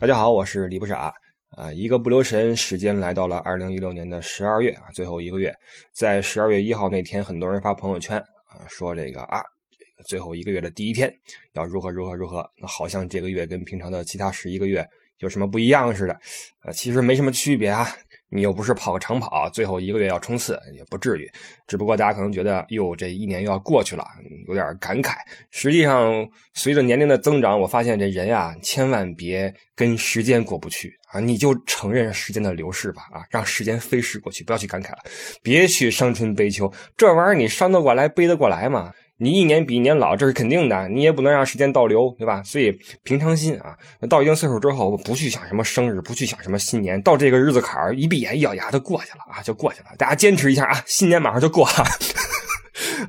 大家好，我是李不傻啊！一个不留神，时间来到了二零一六年的十二月啊，最后一个月，在十二月一号那天，很多人发朋友圈啊，说这个啊，最后一个月的第一天要如何如何如何，那好像这个月跟平常的其他十一个月有什么不一样似的，呃，其实没什么区别啊。你又不是跑个长跑，最后一个月要冲刺，也不至于。只不过大家可能觉得，哟，这一年又要过去了，有点感慨。实际上，随着年龄的增长，我发现这人呀，千万别跟时间过不去啊！你就承认时间的流逝吧，啊，让时间飞逝过去，不要去感慨了，别去伤春悲秋，这玩意儿你伤得过来，背得过来吗？你一年比一年老，这是肯定的，你也不能让时间倒流，对吧？所以平常心啊，到一定岁数之后，不去想什么生日，不去想什么新年，到这个日子坎儿，一闭眼一咬牙就过去了啊，就过去了。大家坚持一下啊，新年马上就过了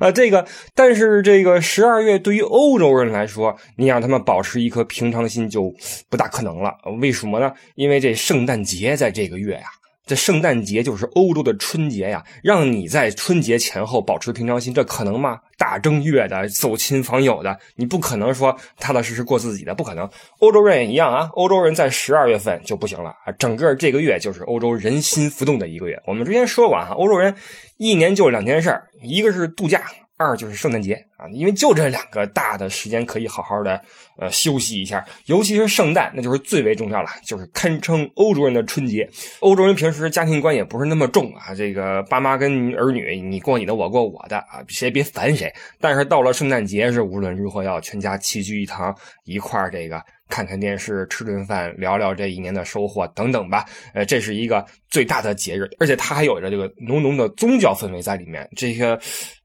啊。这个，但是这个十二月对于欧洲人来说，你让他们保持一颗平常心就不大可能了。为什么呢？因为这圣诞节在这个月呀。这圣诞节就是欧洲的春节呀，让你在春节前后保持平常心，这可能吗？大正月的走亲访友的，你不可能说踏踏实实过自己的，不可能。欧洲人也一样啊，欧洲人在十二月份就不行了啊，整个这个月就是欧洲人心浮动的一个月。我们之前说过啊，欧洲人一年就两件事一个是度假。二就是圣诞节啊，因为就这两个大的时间可以好好的呃休息一下，尤其是圣诞，那就是最为重要了，就是堪称欧洲人的春节。欧洲人平时家庭观也不是那么重啊，这个爸妈跟儿女你过你的，我过我的啊，谁也别烦谁。但是到了圣诞节是无论如何要全家齐聚一堂，一块儿这个看看电视，吃顿饭，聊聊这一年的收获等等吧。呃，这是一个最大的节日，而且它还有着这个浓浓的宗教氛围在里面。这个。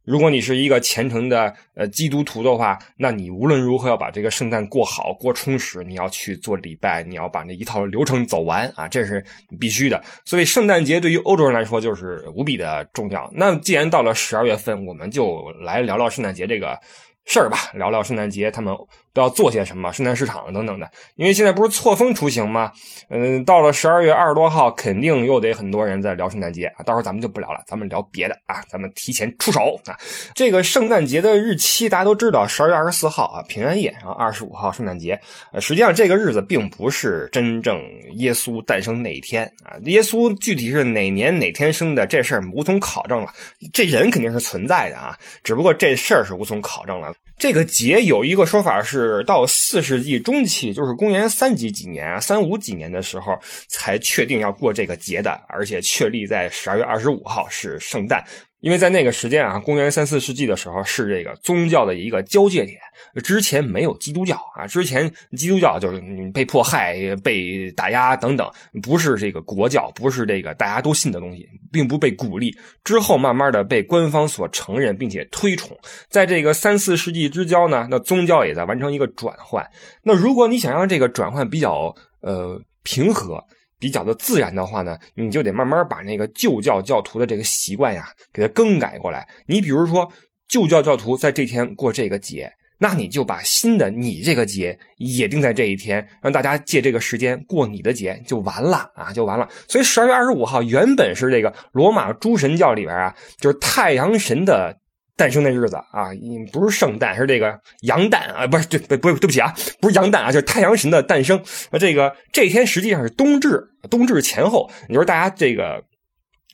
如果你是一个虔诚的呃基督徒的话，那你无论如何要把这个圣诞过好、过充实。你要去做礼拜，你要把那一套流程走完啊，这是必须的。所以圣诞节对于欧洲人来说就是无比的重要。那既然到了十二月份，我们就来聊聊圣诞节这个。事儿吧，聊聊圣诞节，他们都要做些什么，圣诞市场等等的。因为现在不是错峰出行吗？嗯，到了十二月二十多号，肯定又得很多人在聊圣诞节啊。到时候咱们就不聊了，咱们聊别的啊。咱们提前出手啊。这个圣诞节的日期大家都知道，十二月二十四号啊，平安夜，然后二十五号圣诞节。呃，实际上这个日子并不是真正耶稣诞生那一天啊。耶稣具体是哪年哪天生的，这事儿无从考证了。这人肯定是存在的啊，只不过这事儿是无从考证了。这个节有一个说法是到四世纪中期，就是公元三几几年，三五几年的时候才确定要过这个节的，而且确立在十二月二十五号是圣诞。因为在那个时间啊，公元三四世纪的时候是这个宗教的一个交界点，之前没有基督教啊，之前基督教就是被迫害、被打压等等，不是这个国教，不是这个大家都信的东西，并不被鼓励。之后慢慢的被官方所承认并且推崇，在这个三四世纪之交呢，那宗教也在完成一个转换。那如果你想让这个转换比较呃平和。比较的自然的话呢，你就得慢慢把那个旧教教徒的这个习惯呀，给它更改过来。你比如说，旧教教徒在这天过这个节，那你就把新的你这个节也定在这一天，让大家借这个时间过你的节就完了啊，就完了。所以十二月二十五号原本是这个罗马诸神教里边啊，就是太阳神的。诞生的日子啊，不是圣诞，是这个羊诞啊，不是对不不对不起啊，不是羊诞啊，就是太阳神的诞生。那这个这天实际上是冬至，冬至前后，你说大家这个。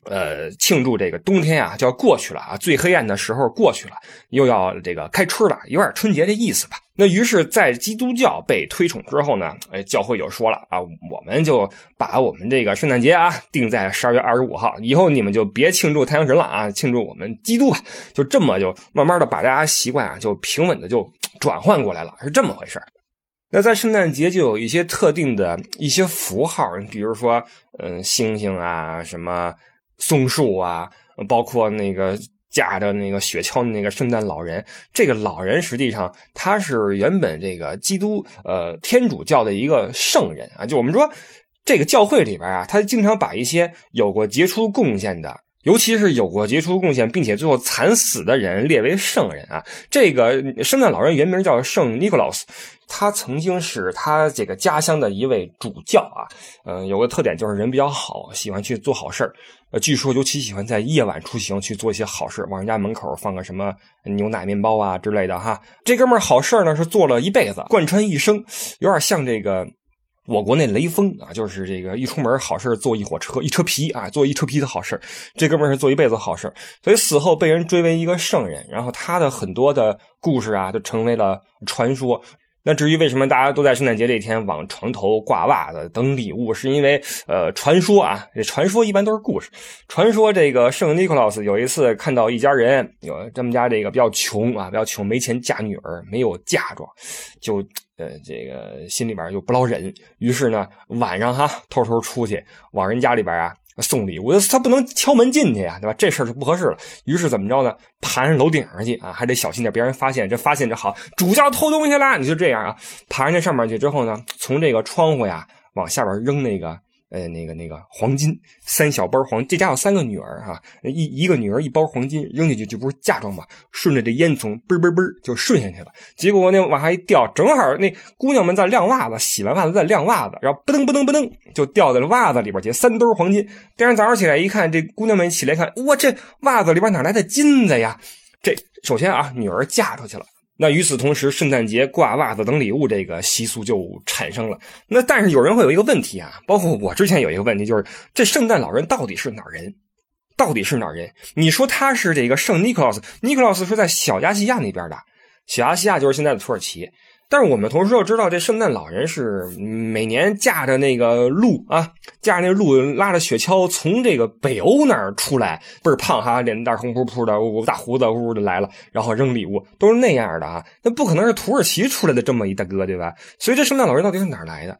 呃，庆祝这个冬天啊，就要过去了啊，最黑暗的时候过去了，又要这个开春了，有点春节的意思吧。那于是，在基督教被推崇之后呢，哎，教会就说了啊，我们就把我们这个圣诞节啊定在十二月二十五号，以后你们就别庆祝太阳神了啊，庆祝我们基督吧。就这么就慢慢的把大家习惯啊，就平稳的就转换过来了，是这么回事那在圣诞节就有一些特定的一些符号，比如说，嗯，星星啊，什么。松树啊，包括那个架着那个雪橇的那个圣诞老人，这个老人实际上他是原本这个基督呃天主教的一个圣人啊，就我们说这个教会里边啊，他经常把一些有过杰出贡献的。尤其是有过杰出贡献，并且最后惨死的人列为圣人啊！这个圣诞老人原名叫圣尼古拉斯，他曾经是他这个家乡的一位主教啊。嗯，有个特点就是人比较好，喜欢去做好事呃，据说尤其喜欢在夜晚出行去做一些好事，往人家门口放个什么牛奶面包啊之类的哈。这哥们儿好事呢是做了一辈子，贯穿一生，有点像这个。我国那雷锋啊，就是这个一出门好事坐一火车一车皮啊，做一车皮的好事。这哥们是做一辈子好事，所以死后被人追为一个圣人。然后他的很多的故事啊，就成为了传说。那至于为什么大家都在圣诞节这天往床头挂袜子等礼物，是因为呃，传说啊，这传说一般都是故事。传说这个圣尼古拉斯有一次看到一家人，有他们家这个比较穷啊，比较穷，没钱嫁女儿，没有嫁妆，就呃这个心里边就不老忍，于是呢晚上哈偷偷出去往人家里边啊。送礼物，他不能敲门进去呀，对吧？这事儿就不合适了。于是怎么着呢？爬上楼顶上去啊，还得小心点，别让人发现。这发现就好，主教偷东西啦。你就这样啊，爬上那上面去之后呢，从这个窗户呀往下边扔那个。呃，那个那个黄金三小包黄，这家有三个女儿哈，一一个女儿一包黄金扔进去就不是嫁妆嘛，顺着这烟囱嘣嘣嘣就顺下去了。结果那往下一掉，正好那姑娘们在晾袜子，洗完袜子在晾袜子，然后嘣噔嘣噔嘣噔就掉在了袜子里边去，三兜黄金。第二天早上起来一看，这姑娘们起来看，哇，这袜子里边哪来的金子呀？这首先啊，女儿嫁出去了。那与此同时，圣诞节挂袜子等礼物这个习俗就产生了。那但是有人会有一个问题啊，包括我之前有一个问题，就是这圣诞老人到底是哪人？到底是哪人？你说他是这个圣尼克劳斯，尼克劳斯是在小亚细亚那边的，小亚细亚就是现在的土耳其。但是我们同时又知道，这圣诞老人是每年驾着那个鹿啊，驾着那鹿拉着雪橇从这个北欧那儿出来，倍儿胖哈，脸蛋红扑扑的，大胡子呜呜的来了，然后扔礼物，都是那样的啊。那不可能是土耳其出来的这么一大哥对吧？所以这圣诞老人到底是哪儿来的？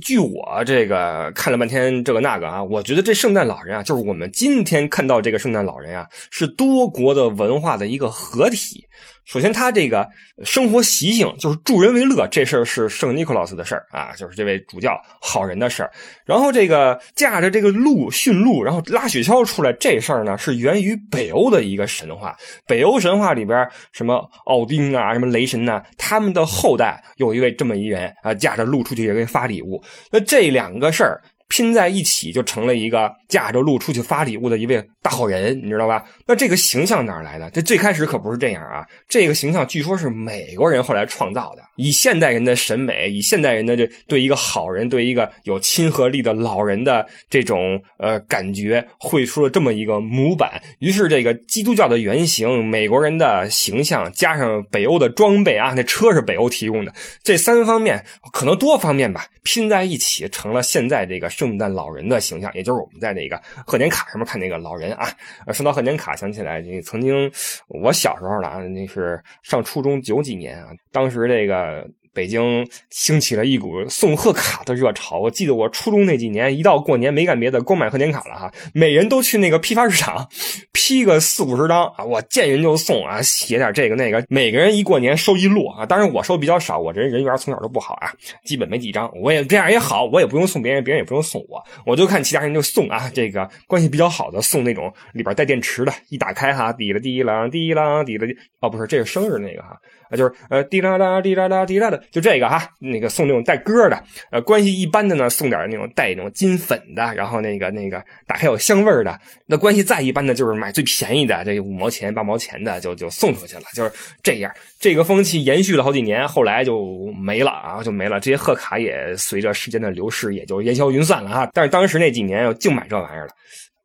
据我这个看了半天这个那个啊，我觉得这圣诞老人啊，就是我们今天看到这个圣诞老人啊，是多国的文化的一个合体。首先，他这个生活习性就是助人为乐，这事儿是圣尼古拉斯的事儿啊，就是这位主教好人的事儿。然后，这个驾着这个鹿驯鹿，然后拉雪橇出来，这事儿呢是源于北欧的一个神话。北欧神话里边，什么奥丁啊，什么雷神呐，他们的后代有一位这么一人啊，驾着鹿出去也给发礼物。那这两个事儿。拼在一起就成了一个驾着鹿出去发礼物的一位大好人，你知道吧？那这个形象哪来的？这最开始可不是这样啊！这个形象据说是美国人后来创造的，以现代人的审美，以现代人的这对一个好人、对一个有亲和力的老人的这种呃感觉，绘出了这么一个模板。于是这个基督教的原型、美国人的形象，加上北欧的装备啊，那车是北欧提供的，这三方面可能多方面吧，拼在一起成了现在这个。圣诞老人的形象，也就是我们在那个贺年卡上面看那个老人啊。说到贺年卡，想起来这曾经我小时候了啊，那是上初中九几年啊，当时这个。北京兴起了一股送贺卡的热潮。我记得我初中那几年，一到过年没干别的，光买贺年卡了哈。每人都去那个批发市场批个四五十张啊，我见人就送啊，写点这个那个。每个人一过年收一摞啊，当然我收比较少，我这人缘从小都不好啊，基本没几张。我也这样也好，我也不用送别人，别人也不用送我，我就看其他人就送啊。这个关系比较好的送那种里边带电池的，一打开哈，滴了滴啦滴啦滴了滴，哦不是，这是生日那个哈。啊，就是呃，滴啦啦，滴啦啦，滴啦的，就这个哈，那个送那种带歌的，呃，关系一般的呢，送点那种带那种金粉的，然后那个那个打开有香味的，那关系再一般的，就是买最便宜的，这五毛钱八毛钱的就就送出去了，就是这样。这个风气延续了好几年，后来就没了啊，就没了。这些贺卡也随着时间的流逝，也就烟消云散了哈。但是当时那几年净买这玩意儿了，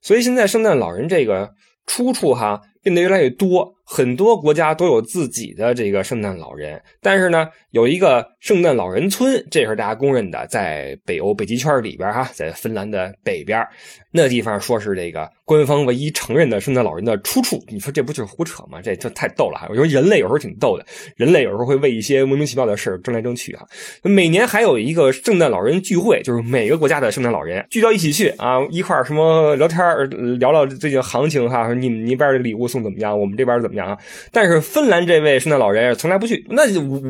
所以现在圣诞老人这个出处哈变得越来越多。很多国家都有自己的这个圣诞老人，但是呢，有一个圣诞老人村，这是大家公认的，在北欧北极圈里边哈，在芬兰的北边。那地方说是这个官方唯一承认的圣诞老人的出处，你说这不就是胡扯吗？这这太逗了哈！我说人类有时候挺逗的，人类有时候会为一些莫名其妙的事争来争去啊。每年还有一个圣诞老人聚会，就是每个国家的圣诞老人聚到一起去啊，一块什么聊天聊聊最近行情哈，你们那边的礼物送怎么样，我们这边怎么讲啊？但是芬兰这位圣诞老人从来不去，那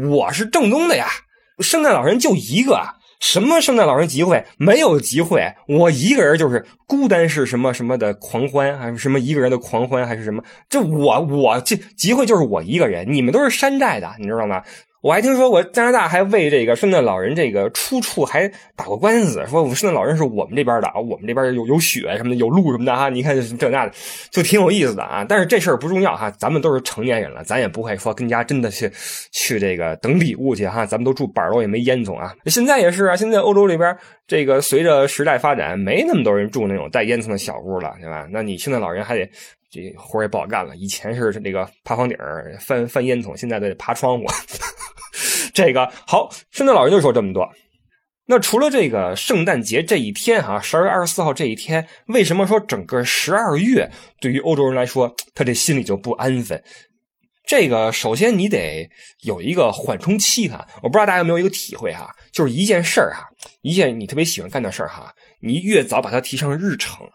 我是正宗的呀，圣诞老人就一个。什么圣诞老人集会没有集会，我一个人就是孤单是什么什么的狂欢，还是什么一个人的狂欢，还是什么？这我我这集会就是我一个人，你们都是山寨的，你知道吗？我还听说过加拿大还为这个圣诞老人这个出处还打过官司，说圣诞老人是我们这边的啊，我们这边有有雪什么的，有路什么的哈。你看这那的，就挺有意思的啊。但是这事儿不重要哈，咱们都是成年人了，咱也不会说跟家真的去去这个等礼物去哈。咱们都住板楼也没烟囱啊。现在也是啊，现在欧洲里边这个随着时代发展，没那么多人住那种带烟囱的小屋了，对吧？那你圣诞老人还得这活也不好干了。以前是这个爬房顶翻翻烟囱，现在得爬窗户。这个好，圣诞老人就说这么多。那除了这个圣诞节这一天哈，十二月二十四号这一天，为什么说整个十二月对于欧洲人来说，他这心里就不安分？这个首先你得有一个缓冲期哈。我不知道大家有没有一个体会哈，就是一件事儿哈，一件你特别喜欢干的事儿哈，你越早把它提上日程，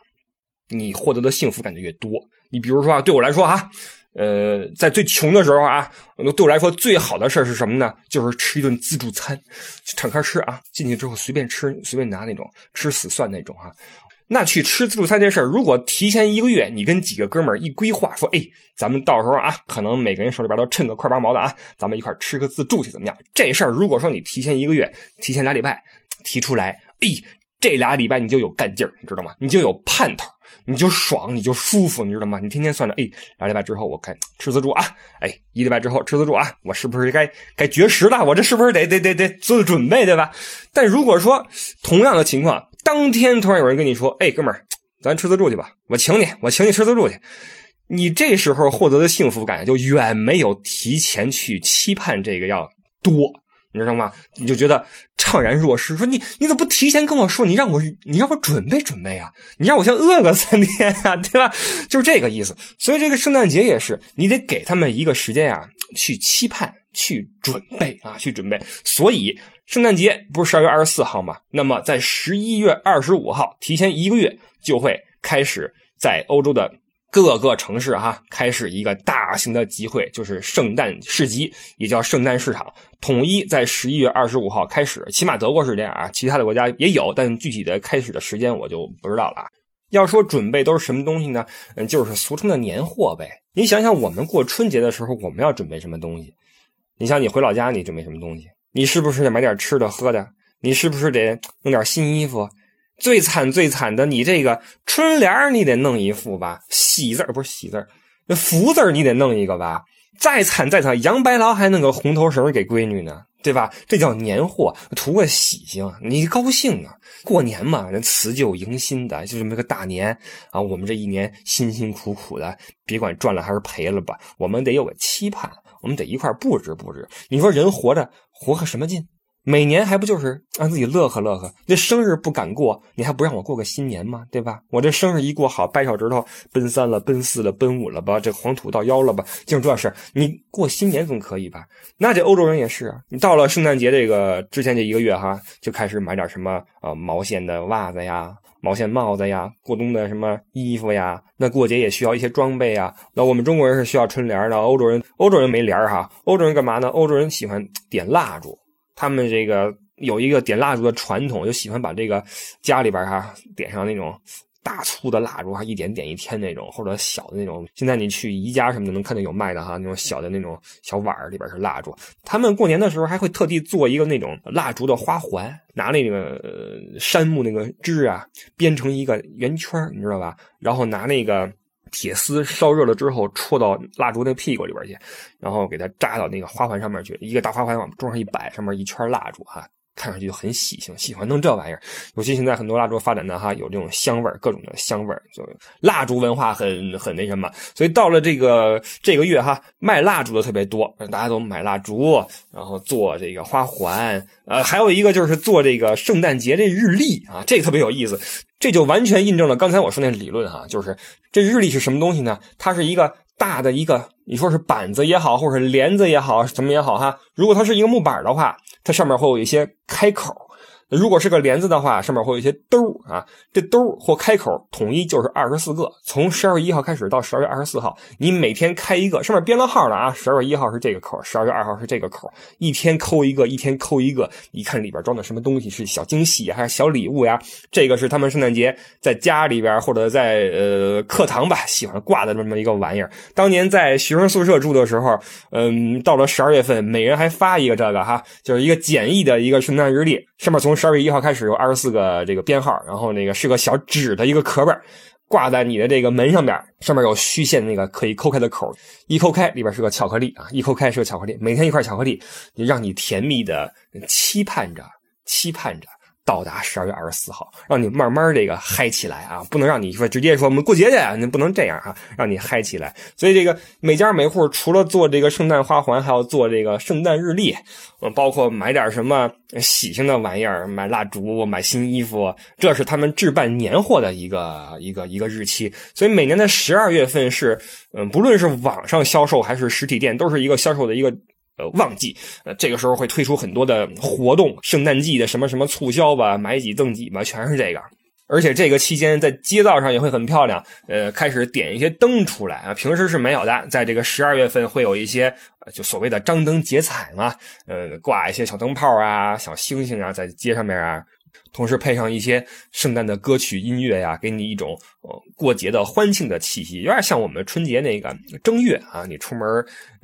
你获得的幸福感就越多。你比如说啊，对我来说啊。呃，在最穷的时候啊，对我来说最好的事是什么呢？就是吃一顿自助餐，敞开吃啊，进去之后随便吃，随便拿那种，吃死算那种啊。那去吃自助餐这事儿，如果提前一个月，你跟几个哥们儿一规划，说，哎，咱们到时候啊，可能每个人手里边都趁个块八毛的啊，咱们一块吃个自助去，怎么样？这事儿如果说你提前一个月，提前俩礼拜提出来，哎，这俩礼拜你就有干劲儿，你知道吗？你就有盼头。你就爽，你就舒服，你知道吗？你天天算着，哎，俩礼拜之后我该吃自助啊，哎，一礼拜之后吃自助啊，我是不是该该绝食了？我这是不是得得得得做准备，对吧？但如果说同样的情况，当天突然有人跟你说，哎，哥们儿，咱吃自助去吧，我请你，我请你吃自助去，你这时候获得的幸福感就远没有提前去期盼这个要多。你知道吗？你就觉得怅然若失，说你你怎么不提前跟我说？你让我你让我准备准备啊！你让我先饿个三天啊，对吧？就是这个意思。所以这个圣诞节也是，你得给他们一个时间啊，去期盼、去准备啊，去准备。所以圣诞节不是十二月二十四号吗？那么在十一月二十五号，提前一个月就会开始在欧洲的。各个城市哈开始一个大型的集会，就是圣诞市集，也叫圣诞市场，统一在十一月二十五号开始。起码德国是这样啊，其他的国家也有，但具体的开始的时间我就不知道了。要说准备都是什么东西呢？嗯，就是俗称的年货呗。你想想，我们过春节的时候，我们要准备什么东西？你想，你回老家，你准备什么东西？你是不是得买点吃的喝的？你是不是得弄点新衣服？最惨最惨的，你这个春联你得弄一副吧，喜字不是喜字福字你得弄一个吧。再惨再惨，杨白劳还弄个红头绳给闺女呢，对吧？这叫年货，图个喜庆，你高兴啊！过年嘛，人辞旧迎新的，就这么个大年啊。我们这一年辛辛苦苦的，别管赚了还是赔了吧，我们得有个期盼，我们得一块布置布置。你说人活着，活个什么劲？每年还不就是让自己乐呵乐呵？这生日不敢过，你还不让我过个新年吗？对吧？我这生日一过好，掰手指头奔三了，奔四了，奔五了吧？这黄土到腰了吧？净这事你过新年总可以吧？那这欧洲人也是啊，你到了圣诞节这个之前这一个月哈，就开始买点什么啊毛线的袜子呀、毛线帽子呀、过冬的什么衣服呀。那过节也需要一些装备啊。那我们中国人是需要春联的，欧洲人欧洲人没联哈。欧洲人干嘛呢？欧洲人喜欢点蜡烛。他们这个有一个点蜡烛的传统，就喜欢把这个家里边哈点上那种大粗的蜡烛，哈一点点一天那种，或者小的那种。现在你去宜家什么的能看见有卖的哈，那种小的那种小碗里边是蜡烛。他们过年的时候还会特地做一个那种蜡烛的花环，拿那个呃杉木那个枝啊编成一个圆圈，你知道吧？然后拿那个。铁丝烧热了之后，戳到蜡烛那屁股里边去，然后给它扎到那个花环上面去。一个大花环往桌上一摆，上面一圈蜡烛哈，看上去就很喜庆，喜欢弄这玩意儿。尤其现在很多蜡烛发展的哈，有这种香味儿，各种的香味儿，就蜡烛文化很很那什么。所以到了这个这个月哈，卖蜡烛的特别多，大家都买蜡烛，然后做这个花环。呃，还有一个就是做这个圣诞节这日历啊，这个特别有意思。这就完全印证了刚才我说那理论哈，就是这日历是什么东西呢？它是一个大的一个，你说是板子也好，或者是帘子也好，什么也好哈。如果它是一个木板的话，它上面会有一些开口。如果是个帘子的话，上面会有一些兜啊，这兜或开口统一就是二十四个。从十二月一号开始到十二月二十四号，你每天开一个，上面编了号了啊。十二月一号是这个口，十二月二号是这个口，一天抠一个，一天抠一个。你看里边装的什么东西，是小惊喜还是小礼物呀？这个是他们圣诞节在家里边或者在呃课堂吧喜欢挂的这么一个玩意儿。当年在学生宿舍住的时候，嗯，到了十二月份，每人还发一个这个哈，就是一个简易的一个圣诞日历，上面从。十二月一号开始有二十四个这个编号，然后那个是个小纸的一个壳儿，挂在你的这个门上边，上面有虚线那个可以抠开的口，一抠开里边是个巧克力啊，一抠开是个巧克力，每天一块巧克力，让你甜蜜的期盼着，期盼着。到达十二月二十四号，让你慢慢这个嗨起来啊！不能让你说直接说我们过节去啊，你不能这样啊！让你嗨起来。所以这个每家每户除了做这个圣诞花环，还要做这个圣诞日历，嗯，包括买点什么喜庆的玩意儿，买蜡烛、买新衣服，这是他们置办年货的一个一个一个日期。所以每年的十二月份是，嗯，不论是网上销售还是实体店，都是一个销售的一个。旺季，呃，这个时候会推出很多的活动，圣诞季的什么什么促销吧，买几赠几吧，全是这个。而且这个期间在街道上也会很漂亮，呃，开始点一些灯出来啊，平时是没有的，在这个十二月份会有一些，就所谓的张灯结彩嘛，呃，挂一些小灯泡啊、小星星啊，在街上面啊。同时配上一些圣诞的歌曲音乐呀，给你一种呃过节的欢庆的气息，有点像我们春节那个正月啊，你出门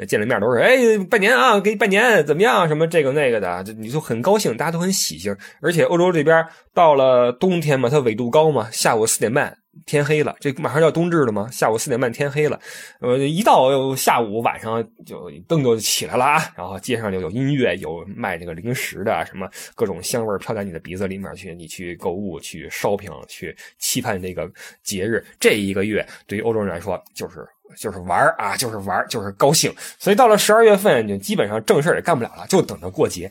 见了面都是哎拜年啊，给你拜年怎么样？什么这个那个的，你就很高兴，大家都很喜庆。而且欧洲这边到了冬天嘛，它纬度高嘛，下午四点半。天黑了，这马上要冬至了吗？下午四点半天黑了，呃，一到下午晚上就灯就起来了啊，然后街上就有音乐，有卖这个零食的，什么各种香味飘在你的鼻子里面去，你去购物，去 shopping，去期盼这个节日。这一个月对于欧洲人来说就是就是玩啊，就是玩，就是高兴。所以到了十二月份，就基本上正事也干不了了，就等着过节。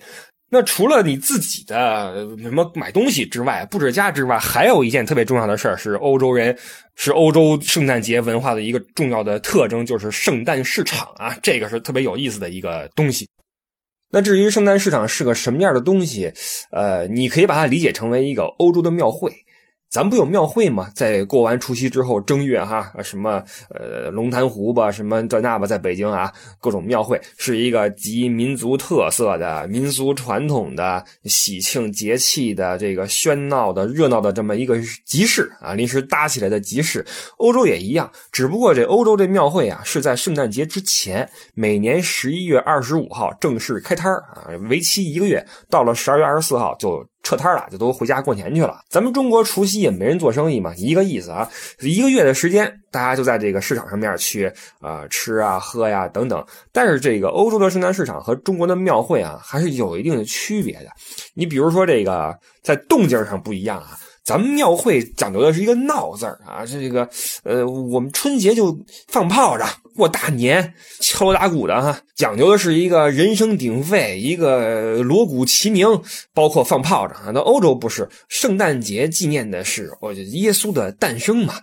那除了你自己的什么买东西之外，布置家之外，还有一件特别重要的事儿，是欧洲人是欧洲圣诞节文化的一个重要的特征，就是圣诞市场啊，这个是特别有意思的一个东西。那至于圣诞市场是个什么样的东西，呃，你可以把它理解成为一个欧洲的庙会。咱不有庙会吗？在过完除夕之后，正月哈，什么呃龙潭湖吧，什么这那吧，在北京啊，各种庙会是一个集民族特色的、民俗传统的、喜庆节气的这个喧闹的、热闹的这么一个集市啊，临时搭起来的集市。欧洲也一样，只不过这欧洲这庙会啊，是在圣诞节之前，每年十一月二十五号正式开摊啊，为期一个月，到了十二月二十四号就。撤摊了，就都回家过年去了。咱们中国除夕也没人做生意嘛，一个意思啊。一个月的时间，大家就在这个市场上面去啊吃啊喝呀等等。但是这个欧洲的圣诞市场和中国的庙会啊，还是有一定的区别的。你比如说这个在动静上不一样啊。咱们庙会讲究的是一个闹字儿啊，这个呃，我们春节就放炮仗过大年，敲锣打鼓的哈，讲究的是一个人声鼎沸，一个锣鼓齐鸣，包括放炮仗啊。那欧洲不是，圣诞节纪念的是我耶稣的诞生嘛，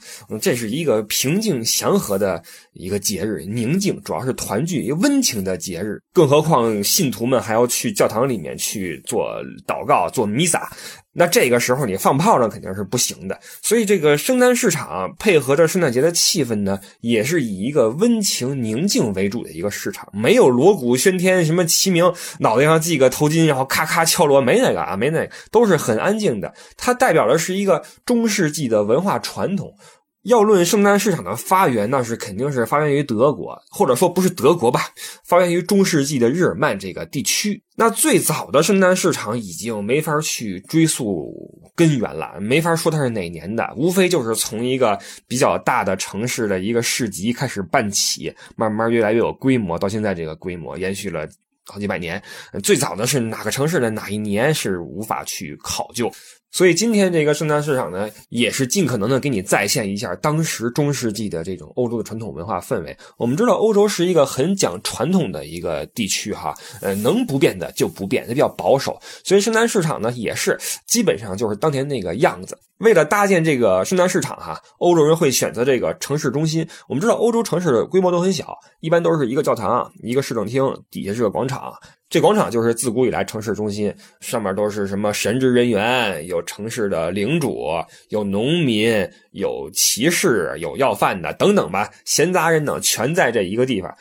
这是一个平静祥和的一个节日，宁静，主要是团聚，一个温情的节日。更何况信徒们还要去教堂里面去做祷告，做弥撒。那这个时候你放炮仗肯定是不行的，所以这个圣诞市场配合着圣诞节的气氛呢，也是以一个温情宁静为主的一个市场，没有锣鼓喧天，什么齐鸣，脑袋上系个头巾，然后咔咔敲锣，没那个啊，没那个，都是很安静的。它代表的是一个中世纪的文化传统。要论圣诞市场的发源，那是肯定是发源于德国，或者说不是德国吧，发源于中世纪的日耳曼这个地区。那最早的圣诞市场已经没法去追溯根源了，没法说它是哪年的，无非就是从一个比较大的城市的一个市集开始办起，慢慢越来越有规模，到现在这个规模延续了好几百年。最早的是哪个城市的哪一年是无法去考究。所以今天这个圣诞市场呢，也是尽可能的给你再现一下当时中世纪的这种欧洲的传统文化氛围。我们知道欧洲是一个很讲传统的一个地区哈，呃，能不变的就不变，它比较保守。所以圣诞市场呢，也是基本上就是当年那个样子。为了搭建这个圣诞市场哈，欧洲人会选择这个城市中心。我们知道欧洲城市的规模都很小，一般都是一个教堂、一个市政厅，底下是个广场。这广场就是自古以来城市中心，上面都是什么神职人员，有城市的领主，有农民，有骑士，有要饭的等等吧，闲杂人等全在这一个地方。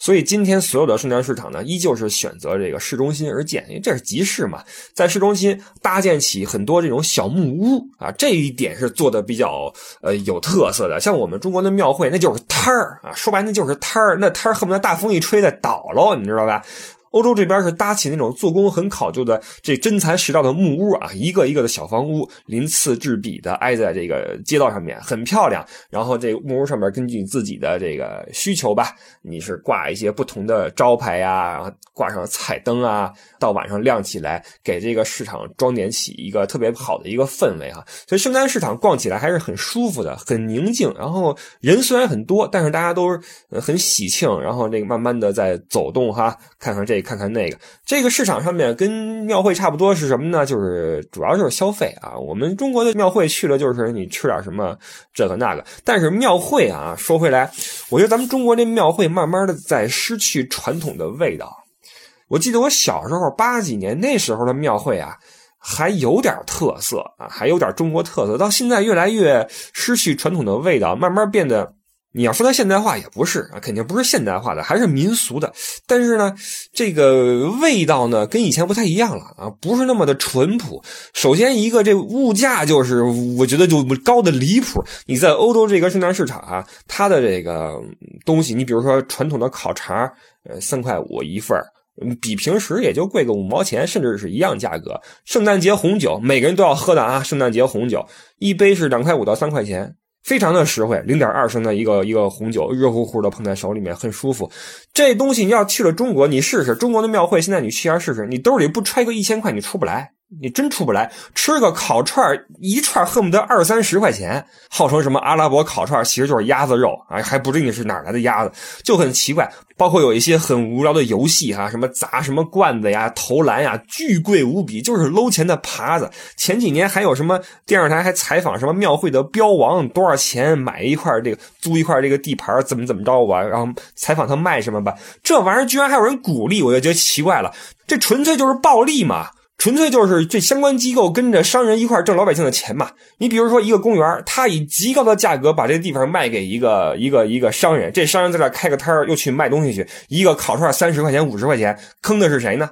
所以今天所有的圣诞市场呢，依旧是选择这个市中心而建，因为这是集市嘛，在市中心搭建起很多这种小木屋啊，这一点是做的比较呃有特色的。像我们中国的庙会，那就是摊儿啊，说白那就是摊儿，那摊儿恨不得大风一吹再倒喽，你知道吧？欧洲这边是搭起那种做工很考究的这真材实料的木屋啊，一个一个的小房屋，鳞次栉比的挨在这个街道上面，很漂亮。然后这木屋上面根据自己的这个需求吧，你是挂一些不同的招牌呀，然后挂上彩灯啊，到晚上亮起来，给这个市场装点起一个特别好的一个氛围哈。所以圣诞市场逛起来还是很舒服的，很宁静。然后人虽然很多，但是大家都很喜庆。然后这个慢慢的在走动哈，看看这。看看那个，这个市场上面跟庙会差不多是什么呢？就是主要就是消费啊。我们中国的庙会去了就是你吃点什么这个那个，但是庙会啊，说回来，我觉得咱们中国这庙会慢慢的在失去传统的味道。我记得我小时候八几年那时候的庙会啊，还有点特色啊，还有点中国特色。到现在越来越失去传统的味道，慢慢变得。你要说它现代化也不是啊，肯定不是现代化的，还是民俗的。但是呢，这个味道呢跟以前不太一样了啊，不是那么的淳朴。首先一个这物价就是，我觉得就高的离谱。你在欧洲这个圣诞市场啊，它的这个东西，你比如说传统的烤肠，呃，三块五一份比平时也就贵个五毛钱，甚至是一样价格。圣诞节红酒，每个人都要喝的啊，圣诞节红酒一杯是两块五到三块钱。非常的实惠，零点二升的一个一个红酒，热乎乎的捧在手里面很舒服。这东西你要去了中国，你试试中国的庙会，现在你去一下试试，你兜里不揣个一千块，你出不来。你真出不来，吃个烤串一串恨不得二三十块钱，号称什么阿拉伯烤串其实就是鸭子肉啊，还不知你是哪来的鸭子，就很奇怪。包括有一些很无聊的游戏哈，什么砸什么罐子呀、投篮呀，巨贵无比，就是搂钱的耙子。前几年还有什么电视台还采访什么庙会的标王多少钱买一块这个租一块这个地盘怎么怎么着吧，然后采访他卖什么吧，这玩意儿居然还有人鼓励，我就觉得奇怪了，这纯粹就是暴利嘛。纯粹就是这相关机构跟着商人一块挣老百姓的钱嘛。你比如说一个公园，他以极高的价格把这个地方卖给一个一个一个商人，这商人在这开个摊儿，又去卖东西去，一个烤串三十块钱五十块钱，坑的是谁呢？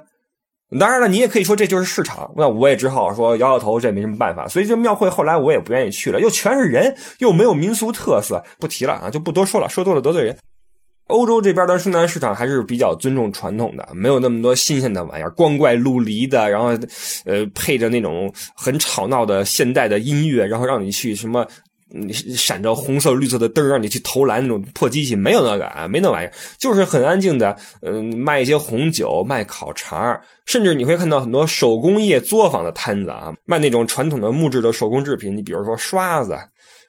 当然了，你也可以说这就是市场。那我也只好说摇摇头，这也没什么办法。所以这庙会后来我也不愿意去了，又全是人，又没有民俗特色，不提了啊，就不多说了，说多了得罪人。欧洲这边的圣诞市场还是比较尊重传统的，没有那么多新鲜的玩意儿，光怪陆离的，然后，呃，配着那种很吵闹的现代的音乐，然后让你去什么，闪着红色、绿色的灯，让你去投篮那种破机器，没有那个啊，没那玩意儿，就是很安静的，嗯，卖一些红酒，卖烤肠，甚至你会看到很多手工业作坊的摊子啊，卖那种传统的木质的手工制品，你比如说刷子，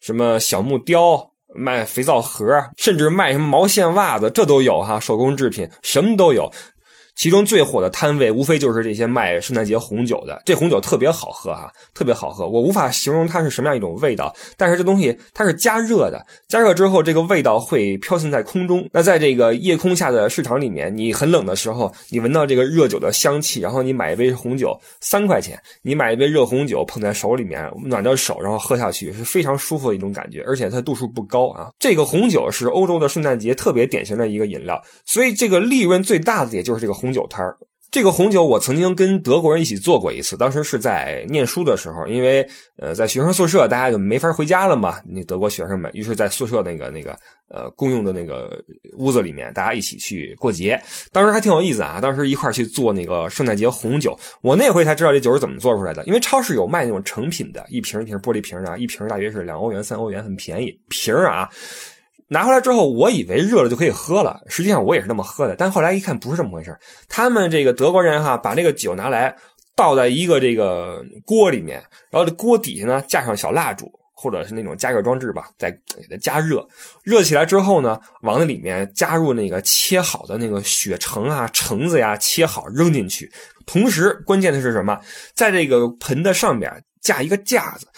什么小木雕。卖肥皂盒，甚至卖什么毛线袜子，这都有哈，手工制品什么都有。其中最火的摊位，无非就是这些卖圣诞节红酒的。这红酒特别好喝哈，特别好喝。我无法形容它是什么样一种味道，但是这东西它是加热的，加热之后这个味道会飘散在空中。那在这个夜空下的市场里面，你很冷的时候，你闻到这个热酒的香气，然后你买一杯红酒三块钱，你买一杯热红酒捧在手里面，暖着手，然后喝下去是非常舒服的一种感觉，而且它度数不高啊。这个红酒是欧洲的圣诞节特别典型的一个饮料，所以这个利润最大的也就是这个红。红酒摊儿，这个红酒我曾经跟德国人一起做过一次，当时是在念书的时候，因为呃在学生宿舍，大家就没法回家了嘛，那德国学生们，于是在宿舍那个那个呃公用的那个屋子里面，大家一起去过节，当时还挺有意思啊，当时一块去做那个圣诞节。红酒，我那回才知道这酒是怎么做出来的，因为超市有卖那种成品的，一瓶一瓶玻璃瓶的，一瓶大约是两欧元三欧元，很便宜，瓶啊。拿回来之后，我以为热了就可以喝了，实际上我也是那么喝的。但后来一看，不是这么回事他们这个德国人哈，把这个酒拿来倒在一个这个锅里面，然后这锅底下呢架上小蜡烛或者是那种加热装置吧，再给它加热。热起来之后呢，往那里面加入那个切好的那个血橙啊、橙子呀，切好扔进去。同时，关键的是什么？在这个盆的上边架一个架子。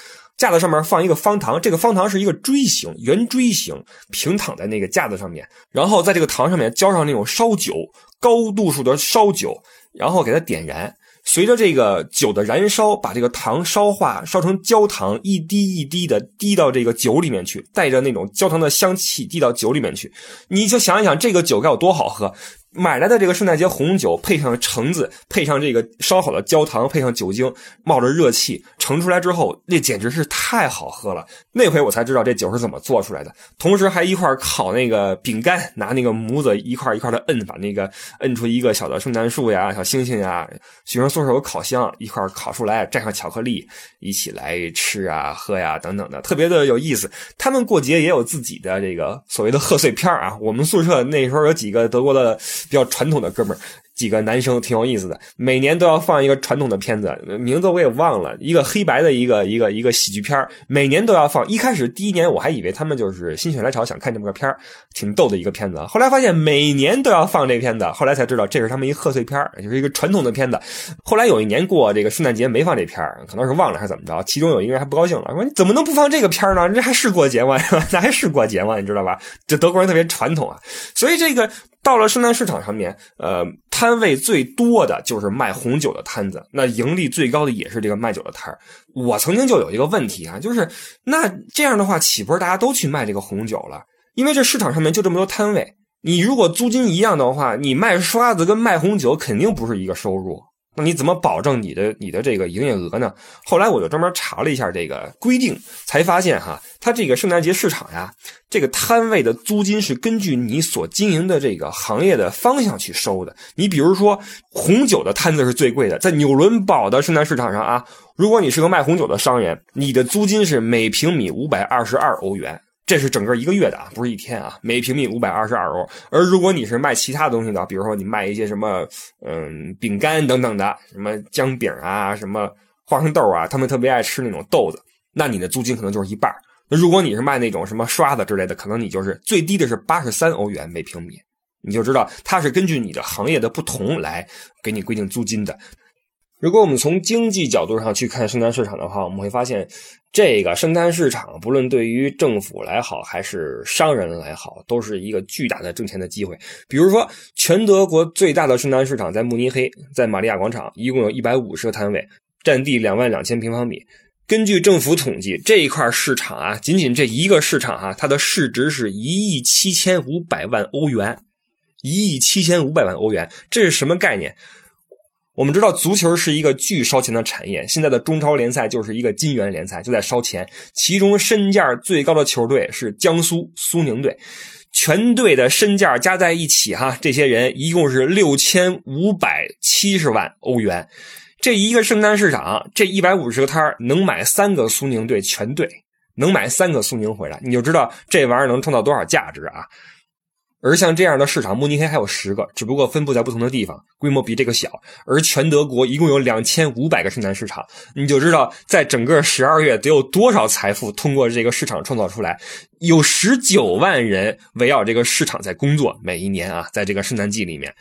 架子上面放一个方糖，这个方糖是一个锥形、圆锥形，平躺在那个架子上面。然后在这个糖上面浇上那种烧酒，高度数的烧酒，然后给它点燃。随着这个酒的燃烧，把这个糖烧化，烧成焦糖，一滴一滴的滴到这个酒里面去，带着那种焦糖的香气滴到酒里面去。你就想一想，这个酒该有多好喝。买来的这个圣诞节红酒，配上橙子，配上这个烧好的焦糖，配上酒精，冒着热气盛出来之后，那简直是太好喝了。那回我才知道这酒是怎么做出来的。同时还一块烤那个饼干，拿那个模子一块一块的摁，把那个摁出一个小的圣诞树呀、小星星呀。学生宿舍有烤箱，一块烤出来，蘸上巧克力，一起来吃啊、喝呀等等的，特别的有意思。他们过节也有自己的这个所谓的贺岁片啊。我们宿舍那时候有几个德国的。比较传统的哥们儿。几个男生挺有意思的，每年都要放一个传统的片子，名字我也忘了，一个黑白的一个一个一个喜剧片儿每年都要放。一开始第一年我还以为他们就是心血来潮想看这么个片儿挺逗的一个片子。后来发现每年都要放这片子，后来才知道这是他们一贺岁片儿就是一个传统的片子。后来有一年过这个圣诞节没放这片儿可能是忘了还是怎么着。其中有一个人还不高兴了，说你怎么能不放这个片儿呢？这还是过节吗？那还是过节吗？你知道吧？这德国人特别传统啊，所以这个到了圣诞市场上面，呃。摊位最多的就是卖红酒的摊子，那盈利最高的也是这个卖酒的摊儿。我曾经就有一个问题啊，就是那这样的话，岂不是大家都去卖这个红酒了？因为这市场上面就这么多摊位，你如果租金一样的话，你卖刷子跟卖红酒肯定不是一个收入。那你怎么保证你的你的这个营业额呢？后来我就专门查了一下这个规定，才发现哈，它这个圣诞节市场呀，这个摊位的租金是根据你所经营的这个行业的方向去收的。你比如说，红酒的摊子是最贵的，在纽伦堡的圣诞市场上啊，如果你是个卖红酒的商人，你的租金是每平米五百二十二欧元。这是整个一个月的啊，不是一天啊。每平米五百二十二欧。而如果你是卖其他东西的，比如说你卖一些什么，嗯，饼干等等的，什么姜饼啊，什么花生豆啊，他们特别爱吃那种豆子，那你的租金可能就是一半。那如果你是卖那种什么刷子之类的，可能你就是最低的是八十三欧元每平米。你就知道它是根据你的行业的不同来给你规定租金的。如果我们从经济角度上去看圣诞市场的话，我们会发现，这个圣诞市场不论对于政府来好还是商人来好，都是一个巨大的挣钱的机会。比如说，全德国最大的圣诞市场在慕尼黑，在玛利亚广场，一共有一百五十个摊位，占地两万两千平方米。根据政府统计，这一块市场啊，仅仅这一个市场哈，它的市值是一亿七千五百万欧元，一亿七千五百万欧元，这是什么概念？我们知道足球是一个巨烧钱的产业，现在的中超联赛就是一个金元联赛，就在烧钱。其中身价最高的球队是江苏苏宁队，全队的身价加在一起，哈，这些人一共是六千五百七十万欧元。这一个圣诞市场，这一百五十个摊能买三个苏宁队全队，能买三个苏宁回来，你就知道这玩意儿能创造多少价值啊！而像这样的市场，慕尼黑还有十个，只不过分布在不同的地方，规模比这个小。而全德国一共有两千五百个圣诞市场，你就知道在整个十二月得有多少财富通过这个市场创造出来。有十九万人围绕这个市场在工作，每一年啊，在这个圣诞季里面。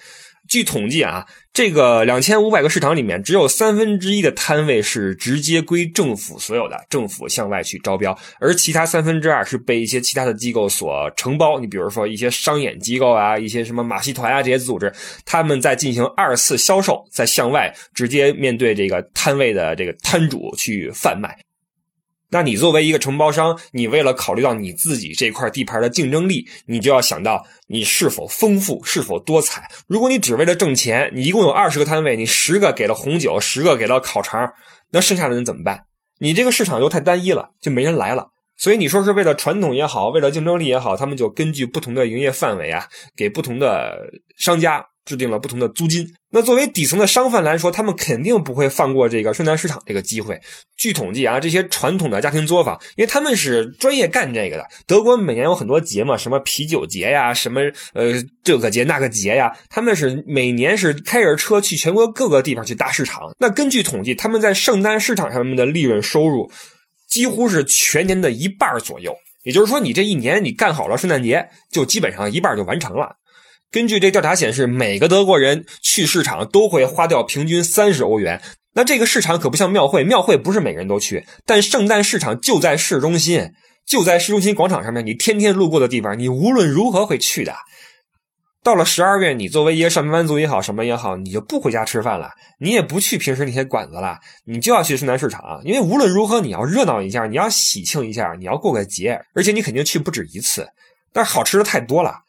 据统计啊，这个两千五百个市场里面，只有三分之一的摊位是直接归政府所有的，政府向外去招标，而其他三分之二是被一些其他的机构所承包。你比如说一些商演机构啊，一些什么马戏团啊这些组织，他们在进行二次销售，在向外直接面对这个摊位的这个摊主去贩卖。那你作为一个承包商，你为了考虑到你自己这块地盘的竞争力，你就要想到你是否丰富，是否多彩。如果你只为了挣钱，你一共有二十个摊位，你十个给了红酒，十个给了烤肠，那剩下的人怎么办？你这个市场又太单一了，就没人来了。所以你说是为了传统也好，为了竞争力也好，他们就根据不同的营业范围啊，给不同的商家制定了不同的租金。那作为底层的商贩来说，他们肯定不会放过这个圣诞市场这个机会。据统计啊，这些传统的家庭作坊，因为他们是专业干这个的，德国每年有很多节嘛，什么啤酒节呀，什么呃这个节那个节呀，他们是每年是开着车去全国各个地方去搭市场。那根据统计，他们在圣诞市场上面的利润收入。几乎是全年的一半左右，也就是说，你这一年你干好了圣诞节，就基本上一半就完成了。根据这调查显示，每个德国人去市场都会花掉平均三十欧元。那这个市场可不像庙会，庙会不是每个人都去，但圣诞市场就在市中心，就在市中心广场上面，你天天路过的地方，你无论如何会去的。到了十二月，你作为一个上班族也好，什么也好，你就不回家吃饭了，你也不去平时那些馆子了，你就要去圣诞市场，因为无论如何你要热闹一下，你要喜庆一下，你要过个节，而且你肯定去不止一次。但是好吃的太多了，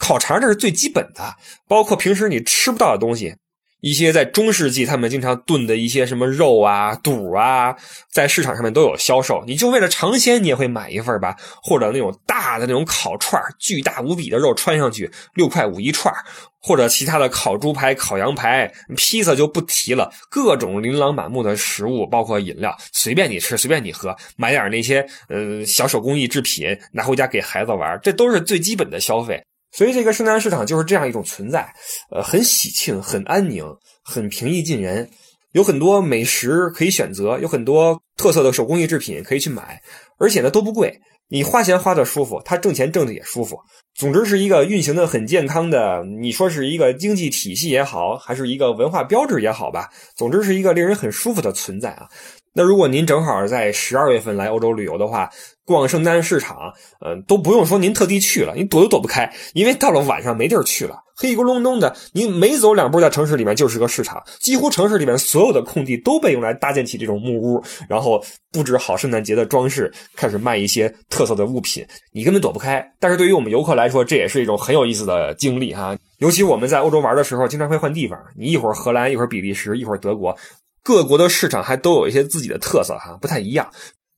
烤肠这是最基本的，包括平时你吃不到的东西。一些在中世纪他们经常炖的一些什么肉啊、肚啊，在市场上面都有销售。你就为了尝鲜，你也会买一份吧？或者那种大的那种烤串巨大无比的肉穿上去，六块五一串或者其他的烤猪排、烤羊排、披萨就不提了，各种琳琅满目的食物，包括饮料，随便你吃，随便你喝，买点那些呃小手工艺制品拿回家给孩子玩，这都是最基本的消费。所以，这个圣诞市场就是这样一种存在，呃，很喜庆，很安宁，很平易近人，有很多美食可以选择，有很多特色的手工艺制品可以去买，而且呢都不贵，你花钱花的舒服，他挣钱挣的也舒服。总之是一个运行的很健康的，你说是一个经济体系也好，还是一个文化标志也好吧，总之是一个令人很舒服的存在啊。那如果您正好在十二月份来欧洲旅游的话，逛圣诞市场，嗯，都不用说您特地去了，您躲都躲不开，因为到了晚上没地儿去了，黑咕隆咚的，您每走两步在城市里面就是个市场，几乎城市里面所有的空地都被用来搭建起这种木屋，然后布置好圣诞节的装饰，开始卖一些特色的物品，你根本躲不开。但是对于我们游客来说，这也是一种很有意思的经历哈，尤其我们在欧洲玩的时候，经常会换地方，你一会儿荷兰，一会儿比利时，一会儿德国。各国的市场还都有一些自己的特色哈，不太一样。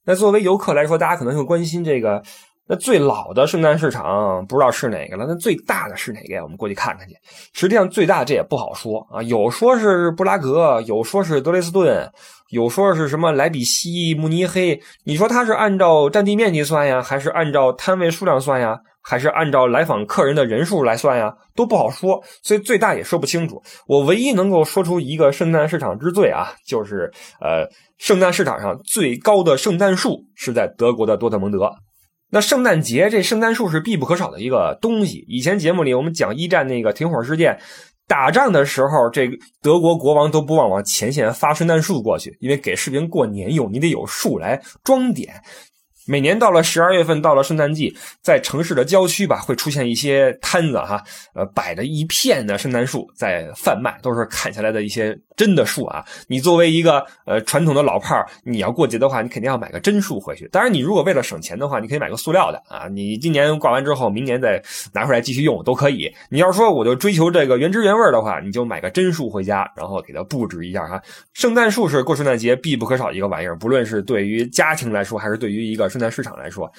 那作为游客来说，大家可能会关心这个，那最老的圣诞市场不知道是哪个了？那最大的是哪个呀？我们过去看看去。实际上最大这也不好说啊，有说是布拉格，有说是德累斯顿，有说是什么莱比锡、慕尼黑。你说它是按照占地面积算呀，还是按照摊位数量算呀？还是按照来访客人的人数来算呀，都不好说，所以最大也说不清楚。我唯一能够说出一个圣诞市场之最啊，就是呃，圣诞市场上最高的圣诞树是在德国的多特蒙德。那圣诞节这圣诞树是必不可少的一个东西。以前节目里我们讲一战那个停火事件，打仗的时候，这德国国王都不忘往前线发圣诞树过去，因为给士兵过年用，你得有树来装点。每年到了十二月份，到了圣诞季，在城市的郊区吧，会出现一些摊子哈，呃，摆着一片的圣诞树在贩卖，都是砍下来的一些真的树啊。你作为一个呃传统的老炮儿，你要过节的话，你肯定要买个真树回去。当然，你如果为了省钱的话，你可以买个塑料的啊。你今年挂完之后，明年再拿出来继续用都可以。你要说我就追求这个原汁原味的话，你就买个真树回家，然后给它布置一下哈。圣诞树是过圣诞节必不可少的一个玩意儿，不论是对于家庭来说，还是对于一个。圣诞市场来说，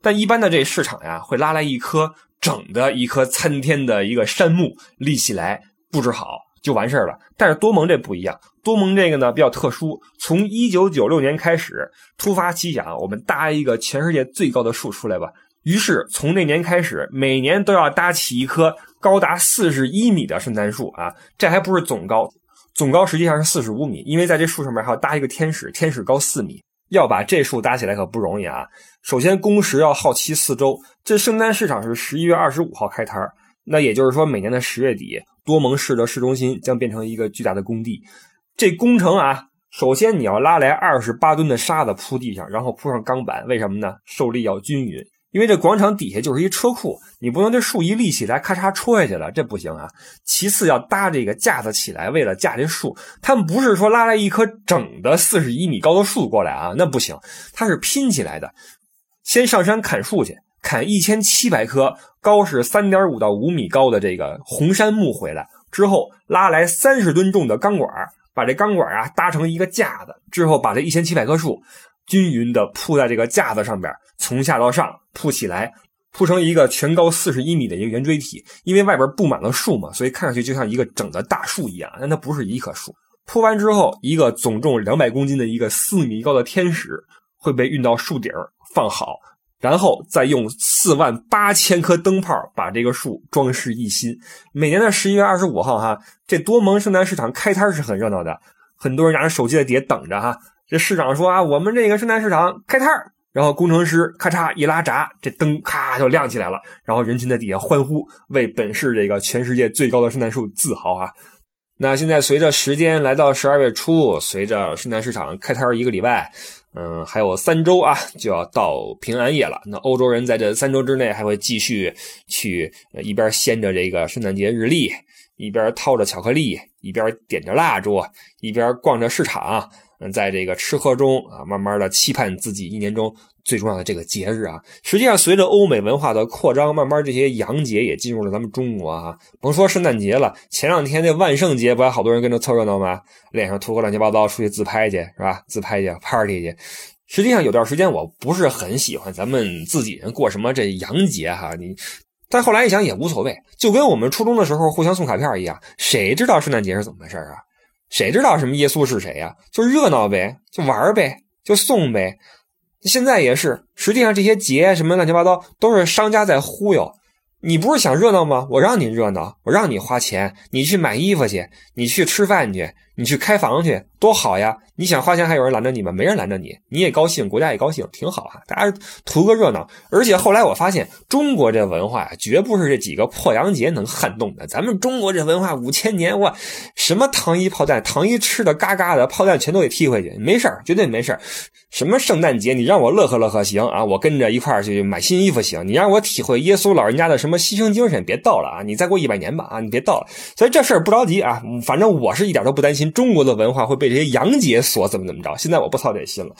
但一般的这市场呀，会拉来一棵整的一棵参天的一个杉木立起来，布置好就完事儿了。但是多蒙这不一样，多蒙这个呢比较特殊。从一九九六年开始，突发奇想，我们搭一个全世界最高的树出来吧。于是从那年开始，每年都要搭起一棵高达四十一米的圣诞树啊！这还不是总高，总高实际上是四十五米，因为在这树上面还要搭一个天使，天使高四米。要把这树搭起来可不容易啊！首先工时要耗期四周。这圣诞市场是十一月二十五号开摊那也就是说每年的十月底，多蒙市的市中心将变成一个巨大的工地。这工程啊，首先你要拉来二十八吨的沙子铺地上，然后铺上钢板，为什么呢？受力要均匀。因为这广场底下就是一车库，你不能这树一立起来，咔嚓戳下去了，这不行啊。其次要搭这个架子起来，为了架这树，他们不是说拉来一棵整的四十一米高的树过来啊，那不行，它是拼起来的。先上山砍树去，砍一千七百棵，高是三点五到五米高的这个红杉木回来，之后拉来三十吨重的钢管，把这钢管啊搭成一个架子，之后把这一千七百棵树。均匀的铺在这个架子上边，从下到上铺起来，铺成一个全高四十一米的一个圆锥体。因为外边布满了树嘛，所以看上去就像一个整的大树一样，但它不是一棵树。铺完之后，一个总重两百公斤的一个四米高的天使会被运到树顶放好。然后再用四万八千颗灯泡把这个树装饰一新。每年的十一月二十五号，哈，这多蒙圣诞市场开摊是很热闹的，很多人拿着手机在底下等着哈。这市长说啊，我们这个圣诞市场开摊然后工程师咔嚓一拉闸，这灯咔就亮起来了，然后人群在底下欢呼，为本市这个全世界最高的圣诞树自豪啊。那现在随着时间来到十二月初，随着圣诞市场开摊一个礼拜。嗯，还有三周啊，就要到平安夜了。那欧洲人在这三周之内还会继续去一边掀着这个圣诞节日历，一边掏着巧克力，一边点着蜡烛，一边逛着市场。嗯，在这个吃喝中啊，慢慢的期盼自己一年中。最重要的这个节日啊，实际上随着欧美文化的扩张，慢慢这些洋节也进入了咱们中国啊。甭说圣诞节了，前两天那万圣节不还好多人跟着凑热闹吗？脸上涂个乱七八糟，出去自拍去是吧？自拍去，party 去。实际上有段时间我不是很喜欢咱们自己人过什么这洋节哈，你。但后来一想也无所谓，就跟我们初中的时候互相送卡片一样，谁知道圣诞节是怎么回事啊？谁知道什么耶稣是谁呀？就热闹呗，就玩呗，就送呗。现在也是，实际上这些节什么乱七八糟都是商家在忽悠。你不是想热闹吗？我让你热闹，我让你花钱，你去买衣服去，你去吃饭去，你去开房去，多好呀！你想花钱还有人拦着你吗？没人拦着你，你也高兴，国家也高兴，挺好啊！大家图个热闹。而且后来我发现，中国这文化绝不是这几个破洋节能撼动的。咱们中国这文化五千年，我什么糖衣炮弹，糖衣吃的嘎嘎的，炮弹全都给踢回去，没事儿，绝对没事儿。什么圣诞节，你让我乐呵乐呵行啊，我跟着一块儿去买新衣服行。你让我体会耶稣老人家的什么牺牲精神，别逗了啊！你再过一百年吧啊，你别逗了。所以这事儿不着急啊，反正我是一点都不担心中国的文化会被这些洋节所怎么怎么着。现在我不操这心了。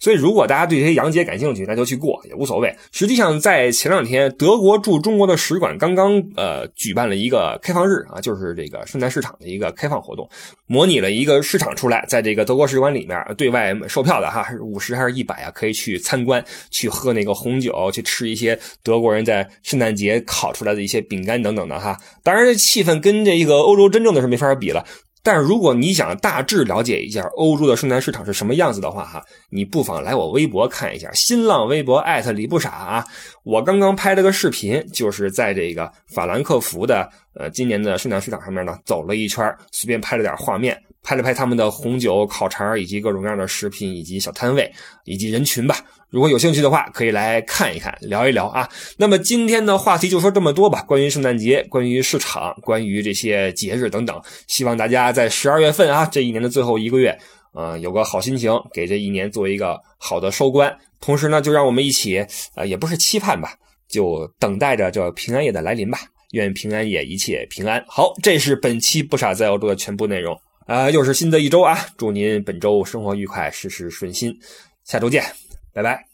所以，如果大家对这些洋节感兴趣，那就去过也无所谓。实际上，在前两天，德国驻中国的使馆刚刚呃举办了一个开放日啊，就是这个圣诞市场的一个开放活动，模拟了一个市场出来，在这个德国使馆里面对外售票的哈，五十还是一百啊？可以去参观，去喝那个红酒，去吃一些德国人在圣诞节烤出来的一些饼干等等的哈。当然，这气氛跟这个欧洲真正的是没法比了。但是如果你想大致了解一下欧洲的圣诞市场是什么样子的话，哈，你不妨来我微博看一下，新浪微博艾特李不傻啊。我刚刚拍了个视频，就是在这个法兰克福的呃今年的圣诞市场上面呢走了一圈，随便拍了点画面，拍了拍他们的红酒、烤肠以及各种各样的食品以及小摊位以及人群吧。如果有兴趣的话，可以来看一看，聊一聊啊。那么今天的话题就说这么多吧，关于圣诞节，关于市场，关于这些节日等等。希望大家在十二月份啊，这一年的最后一个月，呃，有个好心情，给这一年做一个好的收官。同时呢，就让我们一起，呃，也不是期盼吧，就等待着这平安夜的来临吧。愿平安夜一切平安。好，这是本期不傻在欧洲的全部内容啊，又是新的一周啊，祝您本周生活愉快，事事顺心。下周见。拜拜。